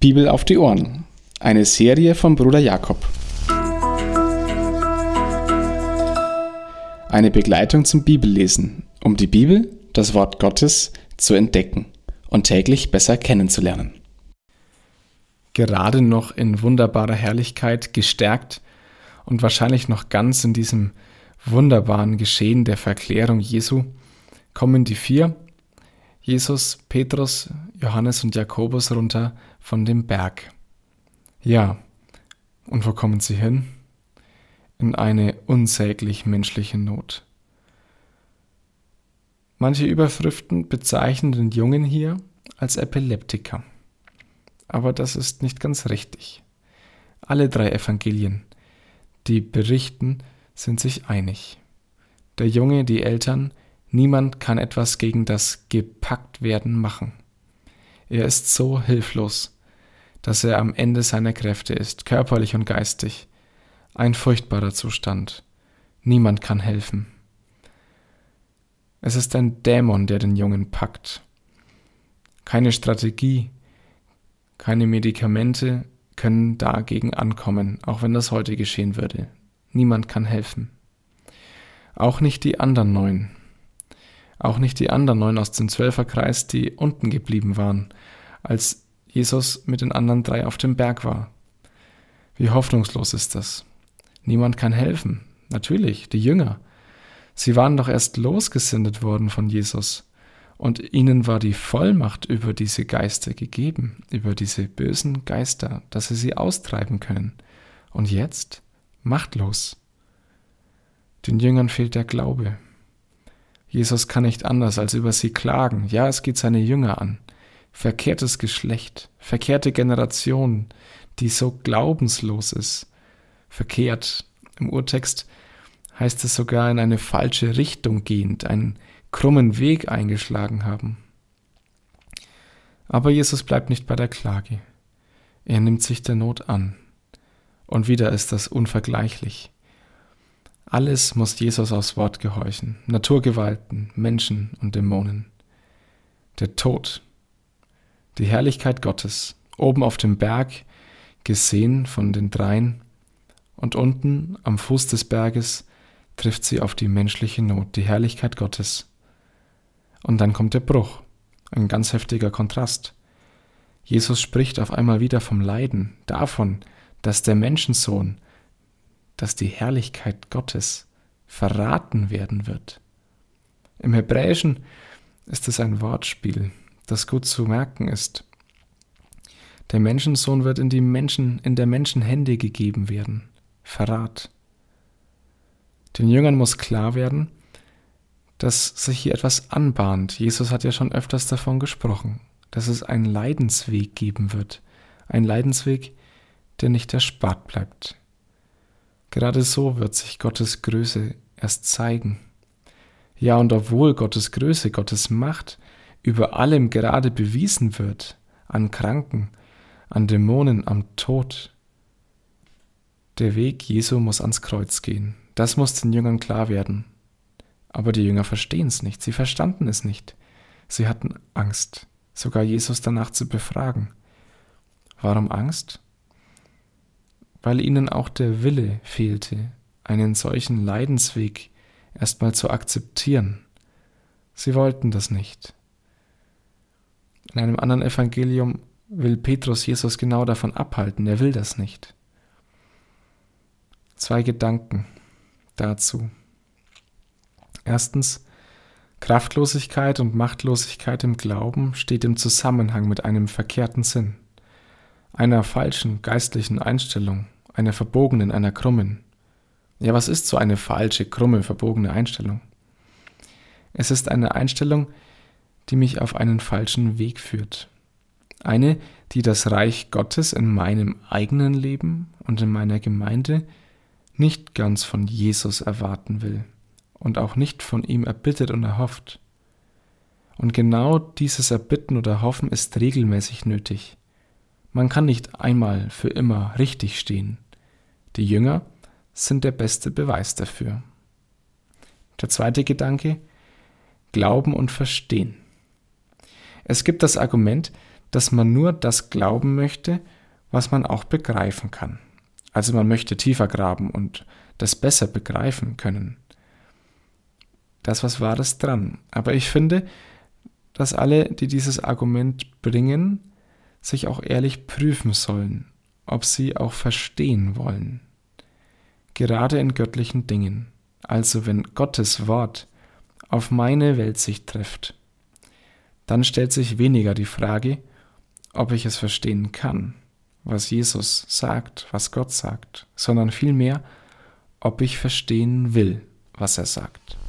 Bibel auf die Ohren. Eine Serie von Bruder Jakob. Eine Begleitung zum Bibellesen, um die Bibel, das Wort Gottes, zu entdecken und täglich besser kennenzulernen. Gerade noch in wunderbarer Herrlichkeit gestärkt und wahrscheinlich noch ganz in diesem wunderbaren Geschehen der Verklärung Jesu kommen die vier, Jesus, Petrus, Johannes und Jakobus runter von dem Berg. Ja, und wo kommen sie hin? In eine unsäglich menschliche Not. Manche Überschriften bezeichnen den Jungen hier als Epileptiker. Aber das ist nicht ganz richtig. Alle drei Evangelien, die berichten, sind sich einig. Der Junge, die Eltern, niemand kann etwas gegen das Gepacktwerden machen. Er ist so hilflos, dass er am Ende seiner Kräfte ist, körperlich und geistig. Ein furchtbarer Zustand. Niemand kann helfen. Es ist ein Dämon, der den Jungen packt. Keine Strategie, keine Medikamente können dagegen ankommen, auch wenn das heute geschehen würde. Niemand kann helfen. Auch nicht die anderen neun. Auch nicht die anderen neun aus dem Zwölferkreis, die unten geblieben waren, als Jesus mit den anderen drei auf dem Berg war. Wie hoffnungslos ist das? Niemand kann helfen. Natürlich, die Jünger. Sie waren doch erst losgesendet worden von Jesus. Und ihnen war die Vollmacht über diese Geister gegeben, über diese bösen Geister, dass sie sie austreiben können. Und jetzt? Machtlos. Den Jüngern fehlt der Glaube. Jesus kann nicht anders als über sie klagen. Ja, es geht seine Jünger an verkehrtes Geschlecht, verkehrte Generation, die so glaubenslos ist. Verkehrt. Im Urtext heißt es sogar in eine falsche Richtung gehend, einen krummen Weg eingeschlagen haben. Aber Jesus bleibt nicht bei der Klage. Er nimmt sich der Not an. Und wieder ist das unvergleichlich. Alles muss Jesus aufs Wort gehorchen. Naturgewalten, Menschen und Dämonen. Der Tod, die Herrlichkeit Gottes, oben auf dem Berg, gesehen von den dreien, und unten am Fuß des Berges trifft sie auf die menschliche Not, die Herrlichkeit Gottes. Und dann kommt der Bruch, ein ganz heftiger Kontrast. Jesus spricht auf einmal wieder vom Leiden, davon, dass der Menschensohn, dass die Herrlichkeit Gottes verraten werden wird. Im Hebräischen ist es ein Wortspiel, das gut zu merken ist. Der Menschensohn wird in die Menschen, in der Menschen Hände gegeben werden. Verrat. Den Jüngern muss klar werden, dass sich hier etwas anbahnt. Jesus hat ja schon öfters davon gesprochen, dass es einen Leidensweg geben wird. Ein Leidensweg, der nicht erspart bleibt. Gerade so wird sich Gottes Größe erst zeigen. Ja, und obwohl Gottes Größe, Gottes Macht über allem gerade bewiesen wird, an Kranken, an Dämonen, am Tod. Der Weg Jesu muss ans Kreuz gehen. Das muss den Jüngern klar werden. Aber die Jünger verstehen es nicht, sie verstanden es nicht. Sie hatten Angst, sogar Jesus danach zu befragen. Warum Angst? Weil ihnen auch der Wille fehlte, einen solchen Leidensweg erstmal zu akzeptieren. Sie wollten das nicht. In einem anderen Evangelium will Petrus Jesus genau davon abhalten. Er will das nicht. Zwei Gedanken dazu. Erstens, Kraftlosigkeit und Machtlosigkeit im Glauben steht im Zusammenhang mit einem verkehrten Sinn, einer falschen geistlichen Einstellung, einer verbogenen, einer krummen. Ja, was ist so eine falsche, krumme, verbogene Einstellung? Es ist eine Einstellung, die mich auf einen falschen Weg führt. Eine, die das Reich Gottes in meinem eigenen Leben und in meiner Gemeinde nicht ganz von Jesus erwarten will und auch nicht von ihm erbittet und erhofft. Und genau dieses Erbitten oder Hoffen ist regelmäßig nötig. Man kann nicht einmal für immer richtig stehen. Die Jünger sind der beste Beweis dafür. Der zweite Gedanke, Glauben und Verstehen. Es gibt das Argument, dass man nur das glauben möchte, was man auch begreifen kann. Also man möchte tiefer graben und das besser begreifen können. Das was war das dran. Aber ich finde, dass alle, die dieses Argument bringen, sich auch ehrlich prüfen sollen, ob sie auch verstehen wollen. Gerade in göttlichen Dingen, also wenn Gottes Wort auf meine Weltsicht trifft, dann stellt sich weniger die Frage, ob ich es verstehen kann, was Jesus sagt, was Gott sagt, sondern vielmehr, ob ich verstehen will, was er sagt.